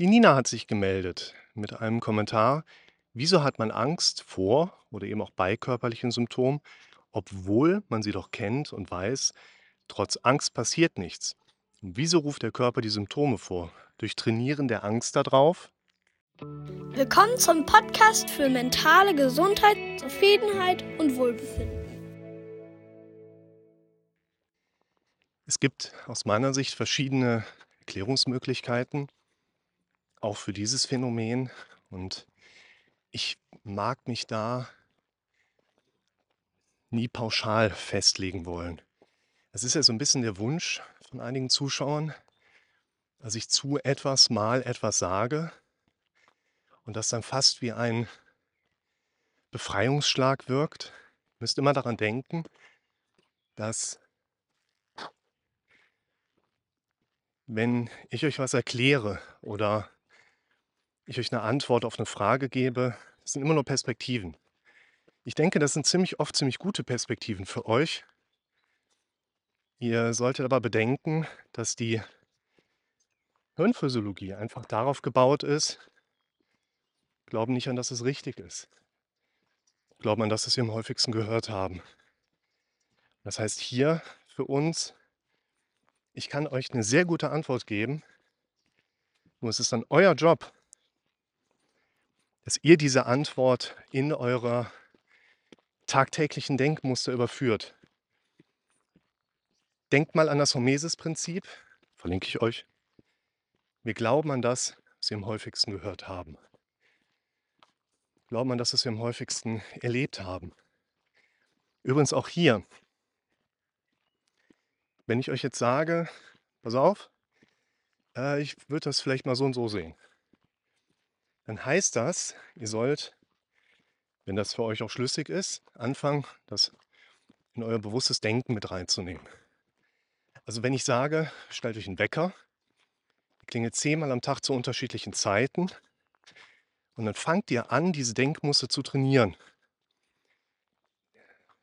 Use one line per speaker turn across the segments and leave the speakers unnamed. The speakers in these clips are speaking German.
Die Nina hat sich gemeldet mit einem Kommentar. Wieso hat man Angst vor oder eben auch bei körperlichen Symptomen, obwohl man sie doch kennt und weiß, trotz Angst passiert nichts? Und wieso ruft der Körper die Symptome vor? Durch Trainieren der Angst darauf?
Willkommen zum Podcast für mentale Gesundheit, Zufriedenheit und Wohlbefinden.
Es gibt aus meiner Sicht verschiedene Erklärungsmöglichkeiten, auch für dieses Phänomen. Und ich mag mich da nie pauschal festlegen wollen. Es ist ja so ein bisschen der Wunsch von einigen Zuschauern, dass ich zu etwas mal etwas sage und das dann fast wie ein Befreiungsschlag wirkt. Ihr müsst immer daran denken, dass wenn ich euch was erkläre oder ich euch eine Antwort auf eine Frage gebe, das sind immer nur Perspektiven. Ich denke, das sind ziemlich oft ziemlich gute Perspektiven für euch. Ihr solltet aber bedenken, dass die Hirnphysiologie einfach darauf gebaut ist, glauben nicht an, dass es richtig ist. Glauben an das, was wir am häufigsten gehört haben. Das heißt hier für uns, ich kann euch eine sehr gute Antwort geben, nur es ist dann euer Job, dass ihr diese Antwort in eurer tagtäglichen Denkmuster überführt. Denkt mal an das Hormesis-Prinzip, verlinke ich euch. Wir glauben an das, was wir am häufigsten gehört haben. Glauben an das, was wir am häufigsten erlebt haben. Übrigens auch hier, wenn ich euch jetzt sage, pass auf, äh, ich würde das vielleicht mal so und so sehen, dann heißt das, ihr sollt, wenn das für euch auch schlüssig ist, anfangen, das in euer bewusstes Denken mit reinzunehmen. Also wenn ich sage, stellt euch einen Wecker, klingelt zehnmal am Tag zu unterschiedlichen Zeiten und dann fangt ihr an, diese Denkmuster zu trainieren.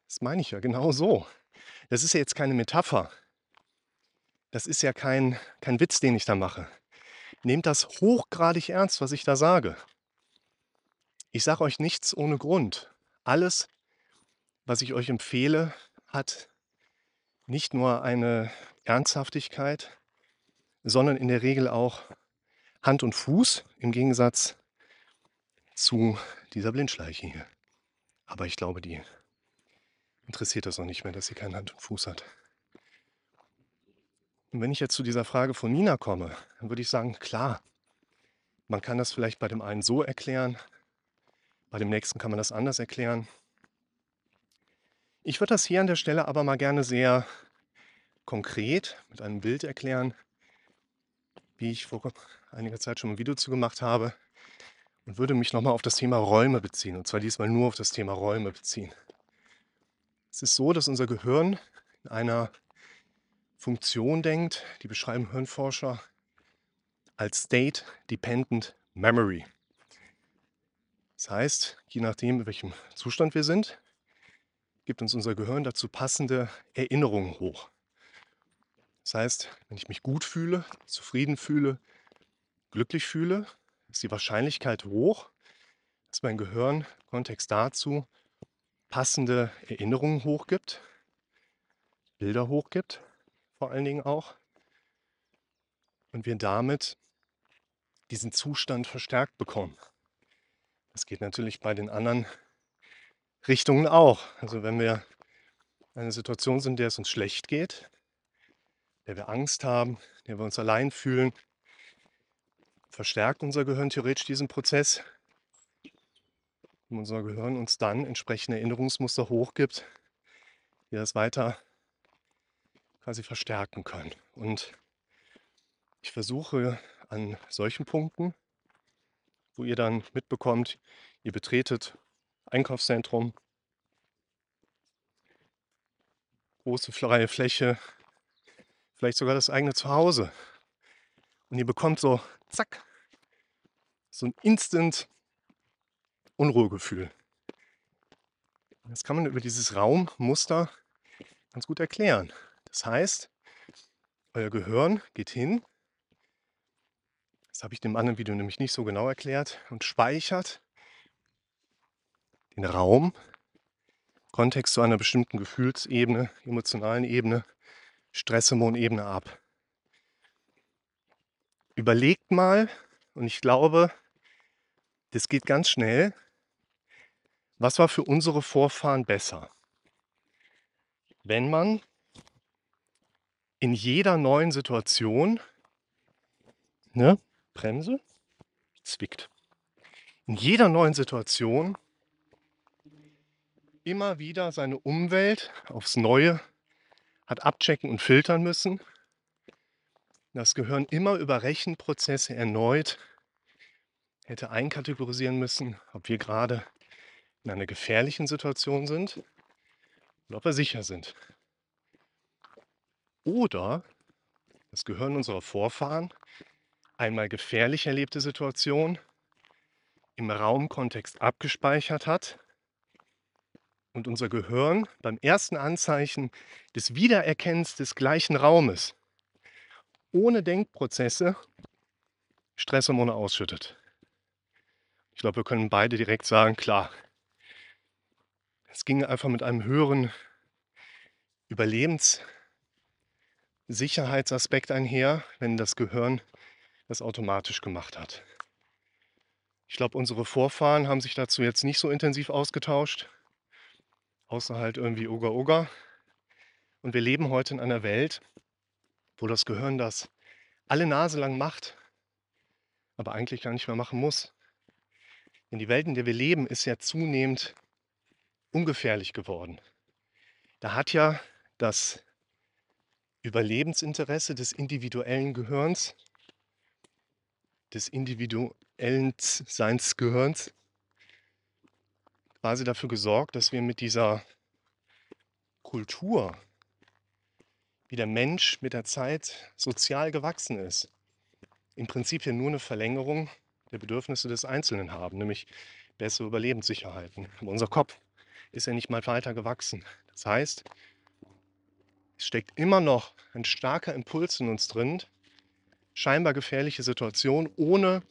Das meine ich ja genau so. Das ist ja jetzt keine Metapher. Das ist ja kein, kein Witz, den ich da mache. Nehmt das hochgradig ernst, was ich da sage. Ich sage euch nichts ohne Grund. Alles, was ich euch empfehle, hat nicht nur eine Ernsthaftigkeit, sondern in der Regel auch Hand und Fuß im Gegensatz zu dieser Blindschleiche hier. Aber ich glaube, die interessiert das auch nicht mehr, dass sie keinen Hand und Fuß hat. Und wenn ich jetzt zu dieser Frage von Nina komme, dann würde ich sagen, klar, man kann das vielleicht bei dem einen so erklären, bei dem nächsten kann man das anders erklären. Ich würde das hier an der Stelle aber mal gerne sehr konkret mit einem Bild erklären, wie ich vor einiger Zeit schon ein Video zu gemacht habe und würde mich nochmal auf das Thema Räume beziehen und zwar diesmal nur auf das Thema Räume beziehen. Es ist so, dass unser Gehirn in einer Funktion denkt, die beschreiben Hirnforscher als State Dependent Memory. Das heißt, je nachdem, in welchem Zustand wir sind, gibt uns unser Gehirn dazu passende Erinnerungen hoch. Das heißt, wenn ich mich gut fühle, zufrieden fühle, glücklich fühle, ist die Wahrscheinlichkeit hoch, dass mein Gehirn Kontext dazu passende Erinnerungen hochgibt, Bilder hochgibt vor allen Dingen auch. Und wir damit diesen Zustand verstärkt bekommen. Das geht natürlich bei den anderen Richtungen auch. Also wenn wir in einer Situation sind, in der es uns schlecht geht, in der wir Angst haben, in der wir uns allein fühlen, verstärkt unser Gehirn theoretisch diesen Prozess. Und unser Gehirn uns dann entsprechende Erinnerungsmuster hochgibt, die das weiter quasi verstärken können. Und ich versuche an solchen Punkten, wo ihr dann mitbekommt, ihr betretet Einkaufszentrum, große freie Fläche, vielleicht sogar das eigene Zuhause. Und ihr bekommt so, zack, so ein Instant Unruhegefühl. Das kann man über dieses Raummuster ganz gut erklären. Das heißt, euer Gehirn geht hin, das habe ich dem anderen Video nämlich nicht so genau erklärt, und speichert den Raum, Kontext zu einer bestimmten Gefühlsebene, emotionalen Ebene, Stresshormonebene ab. Überlegt mal, und ich glaube, das geht ganz schnell, was war für unsere Vorfahren besser? Wenn man in jeder neuen Situation, ne, Bremse, zwickt, in jeder neuen Situation immer wieder seine Umwelt aufs Neue hat abchecken und filtern müssen. Das Gehirn immer über Rechenprozesse erneut hätte einkategorisieren müssen, ob wir gerade in einer gefährlichen Situation sind und ob wir sicher sind. Oder das Gehirn unserer Vorfahren einmal gefährlich erlebte Situation im Raumkontext abgespeichert hat und unser Gehirn beim ersten Anzeichen des Wiedererkennens des gleichen Raumes ohne Denkprozesse Stresshormone ausschüttet. Ich glaube, wir können beide direkt sagen, klar, es ging einfach mit einem höheren Überlebenssicherheitsaspekt einher, wenn das Gehirn das automatisch gemacht hat. Ich glaube, unsere Vorfahren haben sich dazu jetzt nicht so intensiv ausgetauscht, außer halt irgendwie Oga Oga. Und wir leben heute in einer Welt, wo das Gehirn das alle Nase lang macht, aber eigentlich gar nicht mehr machen muss. Denn die Welt, in der wir leben, ist ja zunehmend ungefährlich geworden. Da hat ja das Überlebensinteresse des individuellen Gehirns, des individuellen Seinsgehirns quasi dafür gesorgt, dass wir mit dieser Kultur, wie der Mensch mit der Zeit sozial gewachsen ist, im Prinzip ja nur eine Verlängerung der Bedürfnisse des Einzelnen haben, nämlich bessere Überlebenssicherheiten. Aber unser Kopf ist er nicht mal weiter gewachsen. Das heißt, es steckt immer noch ein starker Impuls in uns drin, scheinbar gefährliche Situation ohne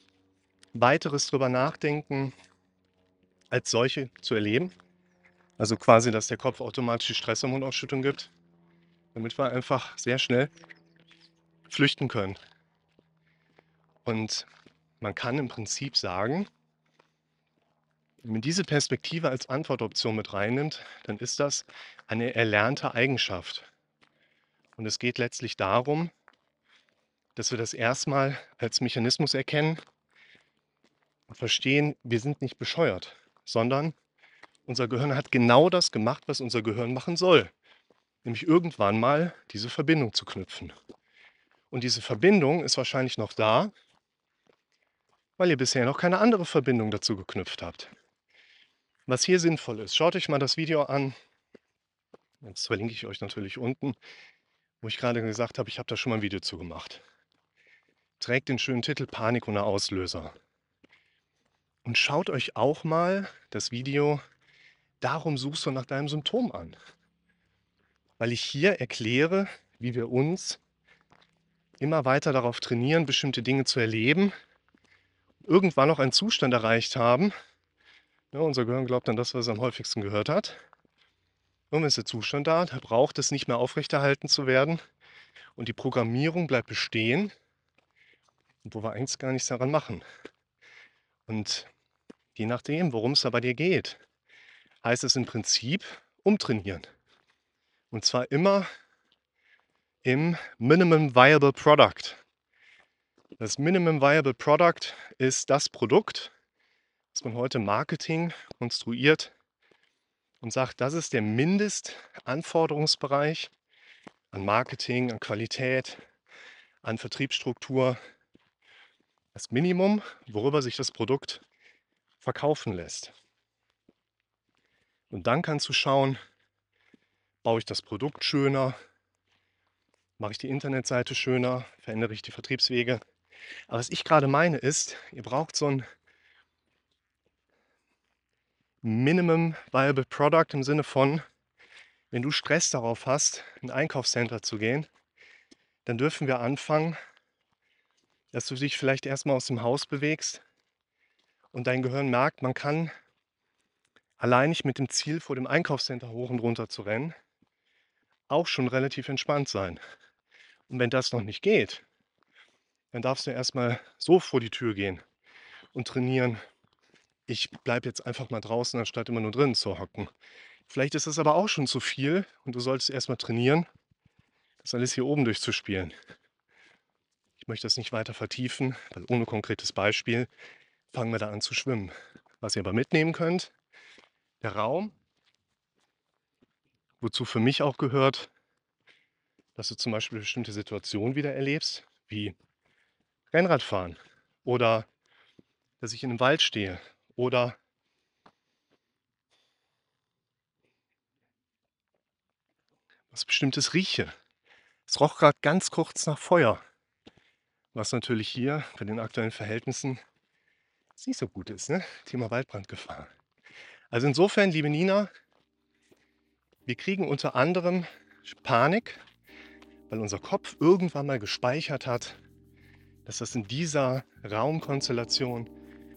weiteres drüber nachdenken als solche zu erleben. Also quasi, dass der Kopf automatisch die Stresshormonausschüttung gibt, damit wir einfach sehr schnell flüchten können. Und man kann im Prinzip sagen, wenn man diese Perspektive als Antwortoption mit reinnimmt, dann ist das eine erlernte Eigenschaft. Und es geht letztlich darum, dass wir das erstmal als Mechanismus erkennen und verstehen, wir sind nicht bescheuert, sondern unser Gehirn hat genau das gemacht, was unser Gehirn machen soll. Nämlich irgendwann mal diese Verbindung zu knüpfen. Und diese Verbindung ist wahrscheinlich noch da, weil ihr bisher noch keine andere Verbindung dazu geknüpft habt was hier sinnvoll ist. Schaut euch mal das Video an. Das verlinke ich euch natürlich unten, wo ich gerade gesagt habe, ich habe da schon mal ein Video zu gemacht. Trägt den schönen Titel Panik ohne Auslöser. Und schaut euch auch mal das Video Darum suchst du nach deinem Symptom an. Weil ich hier erkläre, wie wir uns immer weiter darauf trainieren, bestimmte Dinge zu erleben, irgendwann noch einen Zustand erreicht haben, ja, unser Gehirn glaubt an das, was es am häufigsten gehört hat. Und wenn ist der Zustand da, da braucht es nicht mehr aufrechterhalten zu werden. Und die Programmierung bleibt bestehen, wo wir eigentlich gar nichts daran machen. Und je nachdem, worum es da bei dir geht, heißt es im Prinzip umtrainieren. Und zwar immer im Minimum Viable Product. Das Minimum Viable Product ist das Produkt, dass man heute Marketing konstruiert und sagt, das ist der Mindestanforderungsbereich an Marketing, an Qualität, an Vertriebsstruktur, das Minimum, worüber sich das Produkt verkaufen lässt. Und dann kannst du schauen, baue ich das Produkt schöner, mache ich die Internetseite schöner, verändere ich die Vertriebswege. Aber was ich gerade meine ist, ihr braucht so ein Minimum Viable Product im Sinne von, wenn du Stress darauf hast, in ein Einkaufscenter zu gehen, dann dürfen wir anfangen, dass du dich vielleicht erstmal aus dem Haus bewegst und dein Gehirn merkt, man kann allein nicht mit dem Ziel, vor dem Einkaufscenter hoch und runter zu rennen, auch schon relativ entspannt sein. Und wenn das noch nicht geht, dann darfst du erstmal so vor die Tür gehen und trainieren. Ich bleibe jetzt einfach mal draußen, anstatt immer nur drinnen zu hocken. Vielleicht ist das aber auch schon zu viel und du solltest erstmal trainieren, das alles hier oben durchzuspielen. Ich möchte das nicht weiter vertiefen, weil ohne konkretes Beispiel fangen wir da an zu schwimmen. Was ihr aber mitnehmen könnt, der Raum, wozu für mich auch gehört, dass du zum Beispiel bestimmte Situationen wieder erlebst, wie Rennradfahren oder dass ich in einem Wald stehe oder was Bestimmtes rieche. Es roch gerade ganz kurz nach Feuer, was natürlich hier bei den aktuellen Verhältnissen nicht so gut ist. Ne? Thema Waldbrandgefahr. Also insofern, liebe Nina, wir kriegen unter anderem Panik, weil unser Kopf irgendwann mal gespeichert hat, dass das in dieser Raumkonstellation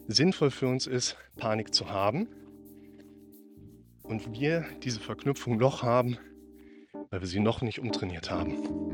sinnvoll für uns ist, Panik zu haben. Und wir diese Verknüpfung noch haben, weil wir sie noch nicht umtrainiert haben.